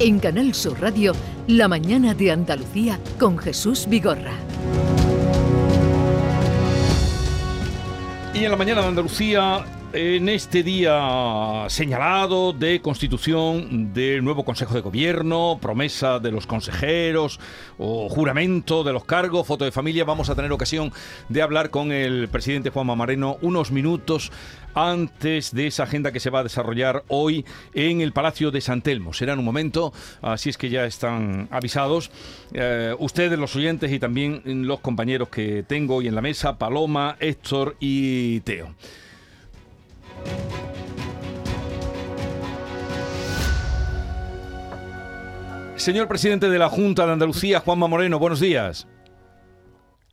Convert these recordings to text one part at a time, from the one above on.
En Canal Sur Radio, La mañana de Andalucía con Jesús Vigorra. Y en la mañana de Andalucía en este día señalado de constitución del nuevo Consejo de Gobierno, promesa de los consejeros o juramento de los cargos, foto de familia, vamos a tener ocasión de hablar con el presidente Juan Mamareno unos minutos antes de esa agenda que se va a desarrollar hoy en el Palacio de San Telmo. Será en un momento, así es que ya están avisados eh, ustedes, los oyentes y también los compañeros que tengo hoy en la mesa, Paloma, Héctor y Teo. Señor presidente de la Junta de Andalucía, Juanma Moreno, buenos días.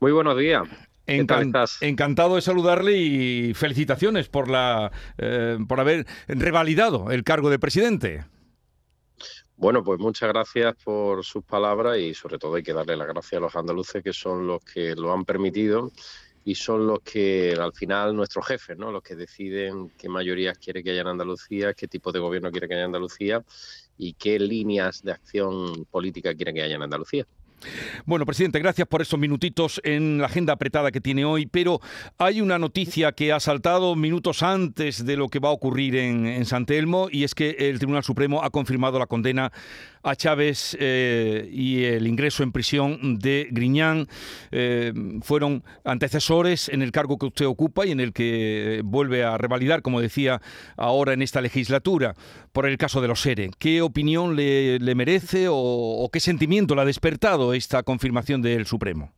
Muy buenos días. Encantado de saludarle y felicitaciones por la eh, por haber revalidado el cargo de presidente. Bueno, pues muchas gracias por sus palabras y sobre todo hay que darle las gracias a los andaluces que son los que lo han permitido y son los que al final nuestros jefes, ¿no? Los que deciden qué mayorías quiere que haya en Andalucía, qué tipo de gobierno quiere que haya en Andalucía y qué líneas de acción política quieren que haya en Andalucía. Bueno, presidente, gracias por esos minutitos en la agenda apretada que tiene hoy, pero hay una noticia que ha saltado minutos antes de lo que va a ocurrir en, San Telmo y es que el Tribunal Supremo ha confirmado la condena a Chávez eh, y el ingreso en prisión de Griñán. Eh, fueron antecesores en el cargo que usted ocupa y en el que vuelve a revalidar, como decía ahora en esta legislatura, por el caso de los SERE. ¿Qué opinión le, merece o qué sentimiento le ha despertado? esta confirmación del Supremo?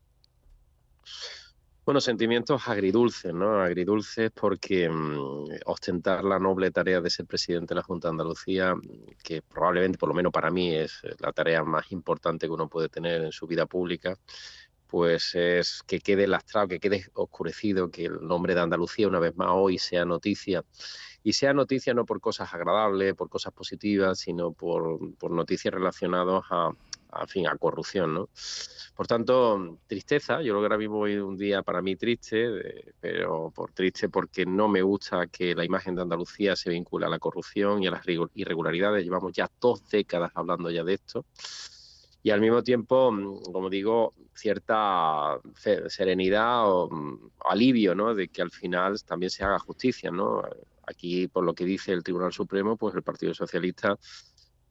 Bueno, sentimientos agridulces, ¿no? Agridulces porque mm, ostentar la noble tarea de ser presidente de la Junta de Andalucía, que probablemente, por lo menos para mí, es la tarea más importante que uno puede tener en su vida pública, pues es que quede lastrado, que quede oscurecido, que el nombre de Andalucía una vez más hoy sea noticia. Y sea noticia no por cosas agradables, por cosas positivas, sino por, por noticias relacionadas a, a fin, a corrupción, ¿no? Por tanto, tristeza, yo lo que ahora mismo hoy un día para mí triste, pero por triste porque no me gusta que la imagen de Andalucía se vincule a la corrupción y a las irregularidades, llevamos ya dos décadas hablando ya de esto, y al mismo tiempo, como digo, cierta serenidad o mm, alivio, ¿no? De que al final también se haga justicia, ¿no? Aquí, por lo que dice el Tribunal Supremo, pues el Partido Socialista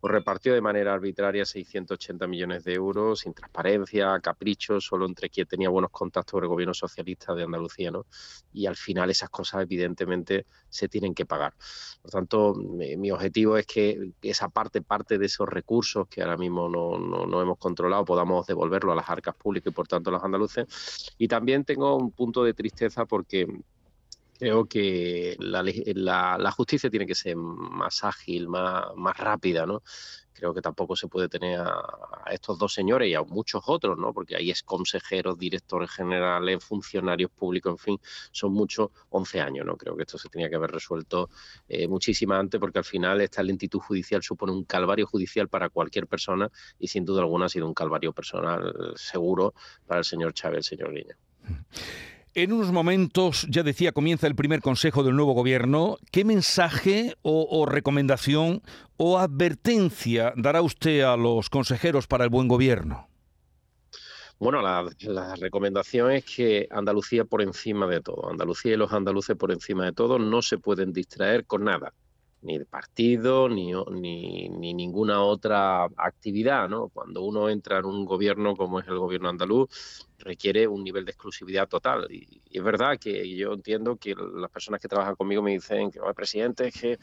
pues repartió de manera arbitraria 680 millones de euros, sin transparencia, caprichos, solo entre quien tenía buenos contactos con el gobierno socialista de Andalucía, ¿no? Y al final esas cosas evidentemente se tienen que pagar. Por tanto, mi, objetivo es que esa parte, parte de esos recursos que ahora mismo no, no hemos controlado, podamos devolverlo a las arcas públicas y por tanto a los andaluces. Y también tengo un punto de tristeza porque creo que la, justicia tiene que ser más ágil, más, más rápida, ¿no? Creo que tampoco se puede tener a, estos dos señores y a muchos otros, ¿no? Porque ahí es consejeros, directores generales, funcionarios públicos, en fin, son muchos, 11 años, ¿no? Creo que esto se tenía que haber resuelto eh, muchísimo antes porque al final esta lentitud judicial supone un calvario judicial para cualquier persona y sin duda alguna ha sido un calvario personal seguro para el señor Chávez, el señor Guiña. En unos momentos, ya decía, comienza el primer consejo del nuevo gobierno. ¿Qué mensaje o, recomendación o advertencia dará usted a los consejeros para el buen gobierno? Bueno, la, recomendación es que Andalucía por encima de todo, Andalucía y los andaluces por encima de todo, no se pueden distraer con nada ni de partido, ni, ni, ni, ninguna otra actividad. ¿no? Cuando uno entra en un gobierno como es el gobierno andaluz, requiere un nivel de exclusividad total. Y, es verdad que yo entiendo que las personas que trabajan conmigo me dicen que, presidente, es que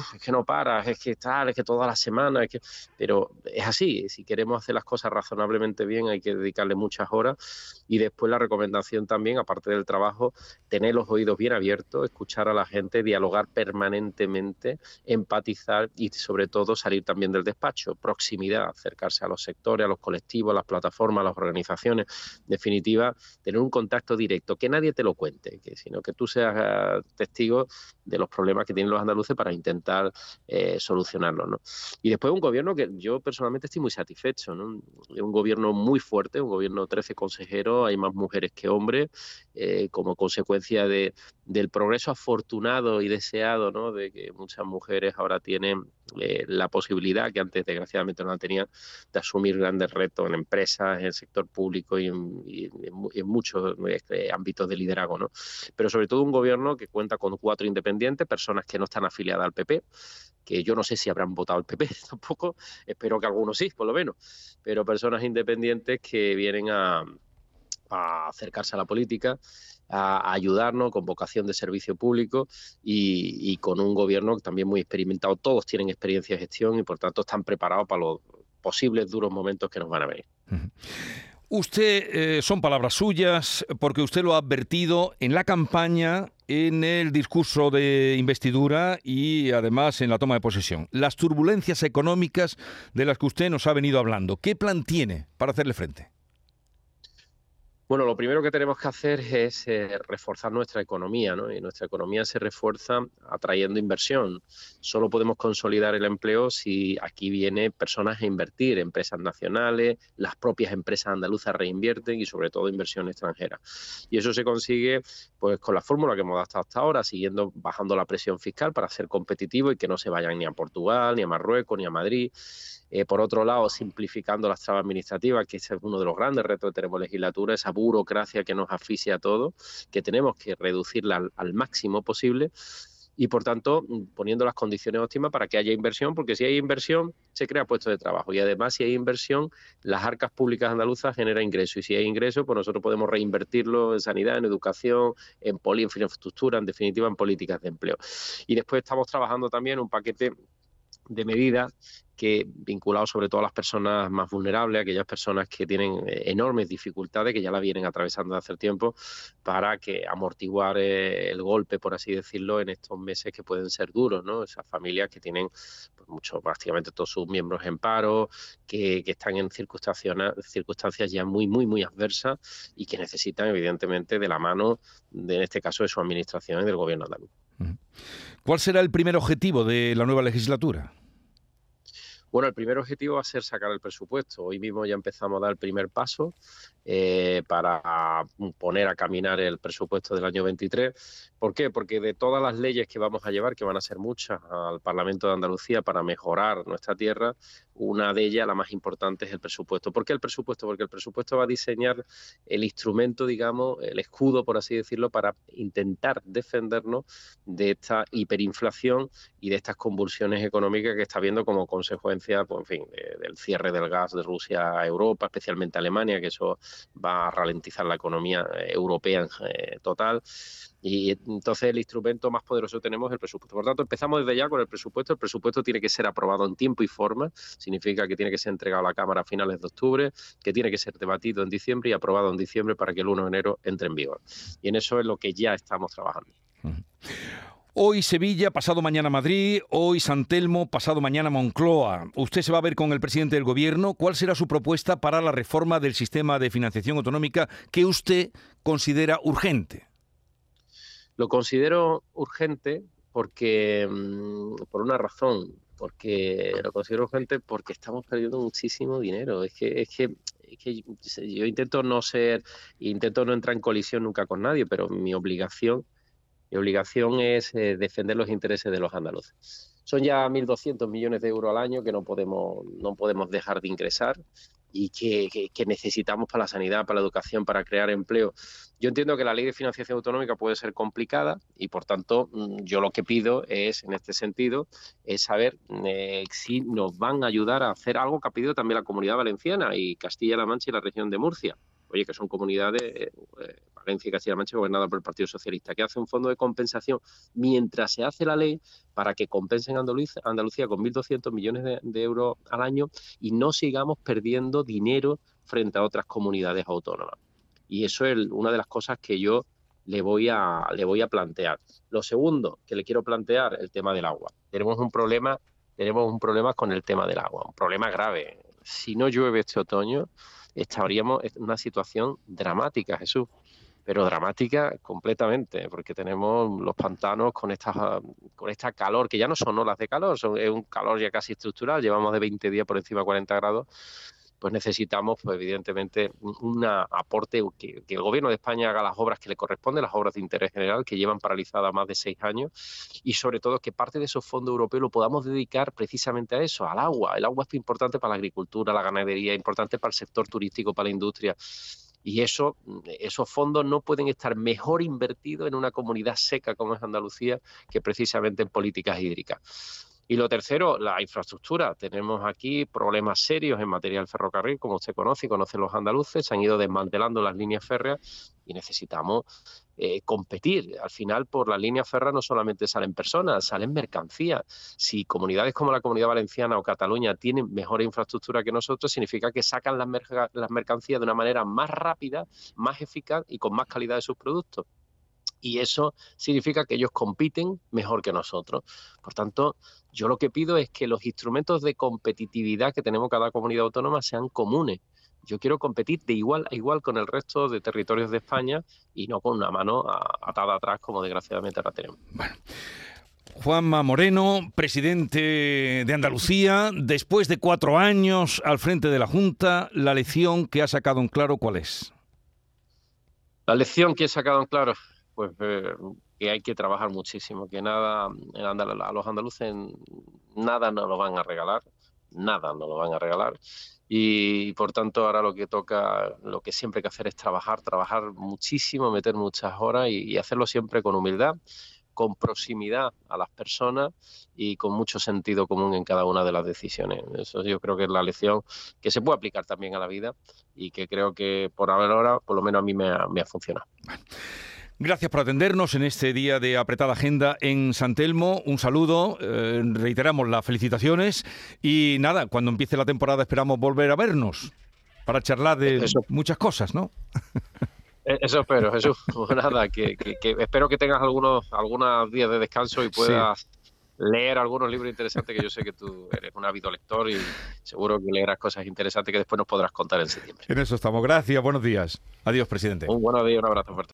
es que no paras, es que tal, es que toda la semana, es que... pero es así, si queremos hacer las cosas razonablemente bien hay que dedicarle muchas horas y después la recomendación también, aparte del trabajo, tener los oídos bien abiertos, escuchar a la gente, dialogar permanentemente, empatizar y sobre todo salir también del despacho, proximidad, acercarse a los sectores, a los colectivos, a las plataformas, a las organizaciones, en definitiva, tener un contacto directo, que nadie te lo cuente, sino que tú seas eh, testigo de los problemas que tienen los andaluces para intentar eh, solucionarlo. ¿no? Y después un gobierno que yo personalmente estoy muy satisfecho, ¿no? un gobierno muy fuerte, un gobierno 13 consejeros, hay más mujeres que hombres, eh, como consecuencia de, del progreso afortunado y deseado, ¿no? De que muchas mujeres ahora tienen eh, la posibilidad, que antes desgraciadamente no la tenían, de asumir grandes retos en empresas, en el sector público y en, muchos este, ámbitos de liderazgo, ¿no? Pero sobre todo un gobierno que cuenta con cuatro independientes, personas que no están afiliadas al PP, que yo no sé si habrán votado al PP tampoco, espero que algunos sí, por lo menos, pero personas independientes que vienen a acercarse a la política a, ayudarnos con vocación de servicio público y, con un gobierno también muy experimentado. Todos tienen experiencia de gestión y por tanto están preparados para los posibles duros momentos que nos van a venir. Usted, eh, son palabras suyas, porque usted lo ha advertido en la campaña, en el discurso de investidura y además en la toma de posesión. Las turbulencias económicas de las que usted nos ha venido hablando, ¿qué plan tiene para hacerle frente? Bueno, lo primero que tenemos que hacer es eh, reforzar nuestra economía, ¿no? Y nuestra economía se refuerza atrayendo inversión. Solo podemos consolidar el empleo si aquí vienen personas a invertir, empresas nacionales, las propias empresas andaluzas reinvierten y sobre todo inversión extranjera. Y eso se consigue pues con la fórmula que hemos dado hasta ahora, siguiendo bajando la presión fiscal para ser competitivo y que no se vayan ni a Portugal, ni a Marruecos, ni a Madrid. Eh, por otro lado, simplificando las trabas administrativas, que es uno de los grandes retos que tenemos legislatura, esa burocracia que nos asfixia a todos, que tenemos que reducirla al, máximo posible y por tanto poniendo las condiciones óptimas para que haya inversión, porque si hay inversión se crea puestos de trabajo y además si hay inversión las arcas públicas andaluzas generan ingresos y si hay ingresos pues nosotros podemos reinvertirlo en sanidad, en educación, en poli, en infraestructura, en definitiva en políticas de empleo. Y después estamos trabajando también un paquete de medidas que vinculados sobre todo a las personas más vulnerables, aquellas personas que tienen eh, enormes dificultades, que ya la vienen atravesando de hace tiempo, para que amortiguar eh, el golpe, por así decirlo, en estos meses que pueden ser duros, ¿no? Esas familias que tienen pues, mucho, prácticamente todos sus miembros en paro, que, están en circunstancias, circunstancias ya muy, muy, muy adversas y que necesitan, evidentemente, de la mano, de, en este caso, de su administración y del gobierno andaluz. ¿Cuál será el primer objetivo de la nueva legislatura? Bueno, el primer objetivo va a ser sacar el presupuesto. Hoy mismo ya empezamos a dar el primer paso eh, para poner a caminar el presupuesto del año 23. ¿Por qué? Porque de todas las leyes que vamos a llevar, que van a ser muchas, al Parlamento de Andalucía para mejorar nuestra tierra, una de ellas, la más importante, es el presupuesto. ¿Por qué el presupuesto? Porque el presupuesto va a diseñar el instrumento, digamos, el escudo, por así decirlo, para intentar defendernos de esta hiperinflación y de estas convulsiones económicas que está habiendo como consecuencia, pues, en fin, del cierre del gas de Rusia a Europa, especialmente a Alemania, que eso va a ralentizar la economía eh, europea en eh, total. Y entonces el instrumento más poderoso que tenemos es el presupuesto. Por tanto, empezamos desde ya con el presupuesto. El presupuesto tiene que ser aprobado en tiempo y forma. Significa que tiene que ser entregado a la Cámara a finales de octubre, que tiene que ser debatido en diciembre y aprobado en diciembre para que el 1 de enero entre en vigor. Y en eso es lo que ya estamos trabajando. Hoy Sevilla, pasado mañana Madrid, hoy San Telmo, pasado mañana Moncloa. Usted se va a ver con el presidente del Gobierno. ¿Cuál será su propuesta para la reforma del sistema de financiación autonómica que usted considera urgente? Lo considero urgente porque mm, por una razón, porque lo considero urgente porque estamos perdiendo muchísimo dinero. Es que, es que, es que yo intento no ser, intento no entrar en colisión nunca con nadie, pero mi obligación mi obligación es eh, defender los intereses de los andaluces. Son ya 1.200 millones de euros al año que no podemos, no podemos dejar de ingresar y que, necesitamos para la sanidad, para la educación, para crear empleo. Yo entiendo que la ley de financiación autonómica puede ser complicada y, por tanto, mm, yo lo que pido es, en este sentido, es saber eh, si nos van a ayudar a hacer algo que ha pedido también la Comunidad Valenciana y Castilla-La Mancha y la región de Murcia oye, que son comunidades, eh, Valencia y Castilla-La Mancha, gobernadas por el Partido Socialista, que hace un fondo de compensación mientras se hace la ley para que compensen a Andalucía, con 1.200 millones de, euros al año y no sigamos perdiendo dinero frente a otras comunidades autónomas. Y eso es una de las cosas que yo le voy a, le voy a plantear. Lo segundo que le quiero plantear, el tema del agua. Tenemos un problema, tenemos un problema con el tema del agua, un problema grave. Si no llueve este otoño, estaríamos en una situación dramática, Jesús pero dramática completamente, porque tenemos los pantanos con esta, con esta calor, que ya no son olas de calor, son, es un calor ya casi estructural, llevamos de 20 días por encima de 40 grados, pues necesitamos, pues, evidentemente, un aporte, que, el Gobierno de España haga las obras que le corresponden, las obras de interés general, que llevan paralizadas más de seis años, y sobre todo que parte de esos fondos europeos lo podamos dedicar precisamente a eso, al agua. El agua es importante para la agricultura, la ganadería, importante para el sector turístico, para la industria. Y eso, esos fondos no pueden estar mejor invertidos en una comunidad seca como es Andalucía que precisamente en políticas hídricas. Y lo tercero, la infraestructura. Tenemos aquí problemas serios en materia del ferrocarril, como usted conoce y conocen los andaluces. Se han ido desmantelando las líneas férreas y necesitamos eh, competir. Al final, por las líneas férreas no solamente salen personas, salen mercancías. Si comunidades como la Comunidad Valenciana o Cataluña tienen mejor infraestructura que nosotros, significa que sacan las, las mercancías de una manera más rápida, más eficaz y con más calidad de sus productos y eso significa que ellos compiten mejor que nosotros. Por tanto, yo lo que pido es que los instrumentos de competitividad que tenemos cada comunidad autónoma sean comunes. Yo quiero competir de igual a igual con el resto de territorios de España y no con una mano atada atrás como desgraciadamente la tenemos. Bueno. Juanma Moreno, presidente de Andalucía, después de cuatro años al frente de la Junta, la lección que ha sacado en claro, ¿cuál es? La lección que he sacado en claro, pues eh, que hay que trabajar muchísimo, que nada, a los andaluces nada nos lo van a regalar, nada nos lo van a regalar. Y por tanto ahora lo que toca, lo que siempre hay que hacer es trabajar, trabajar muchísimo, meter muchas horas y, hacerlo siempre con humildad, con proximidad a las personas y con mucho sentido común en cada una de las decisiones. Eso yo creo que es la lección que se puede aplicar también a la vida y que creo que por ahora, por lo menos a mí me ha, me ha funcionado. Gracias por atendernos en este día de apretada agenda en San Telmo. Un saludo, eh, reiteramos las felicitaciones y nada, cuando empiece la temporada esperamos volver a vernos para charlar de muchas cosas, ¿no? Eh, eso espero, Jesús. Pues nada, que, espero que tengas algunos, algunos días de descanso y puedas leer algunos libros interesantes que yo sé que tú eres un ávido lector y seguro que leerás cosas interesantes que después nos podrás contar en septiembre. En eso estamos. Gracias, buenos días. Adiós, presidente. Un buenos días, un abrazo fuerte.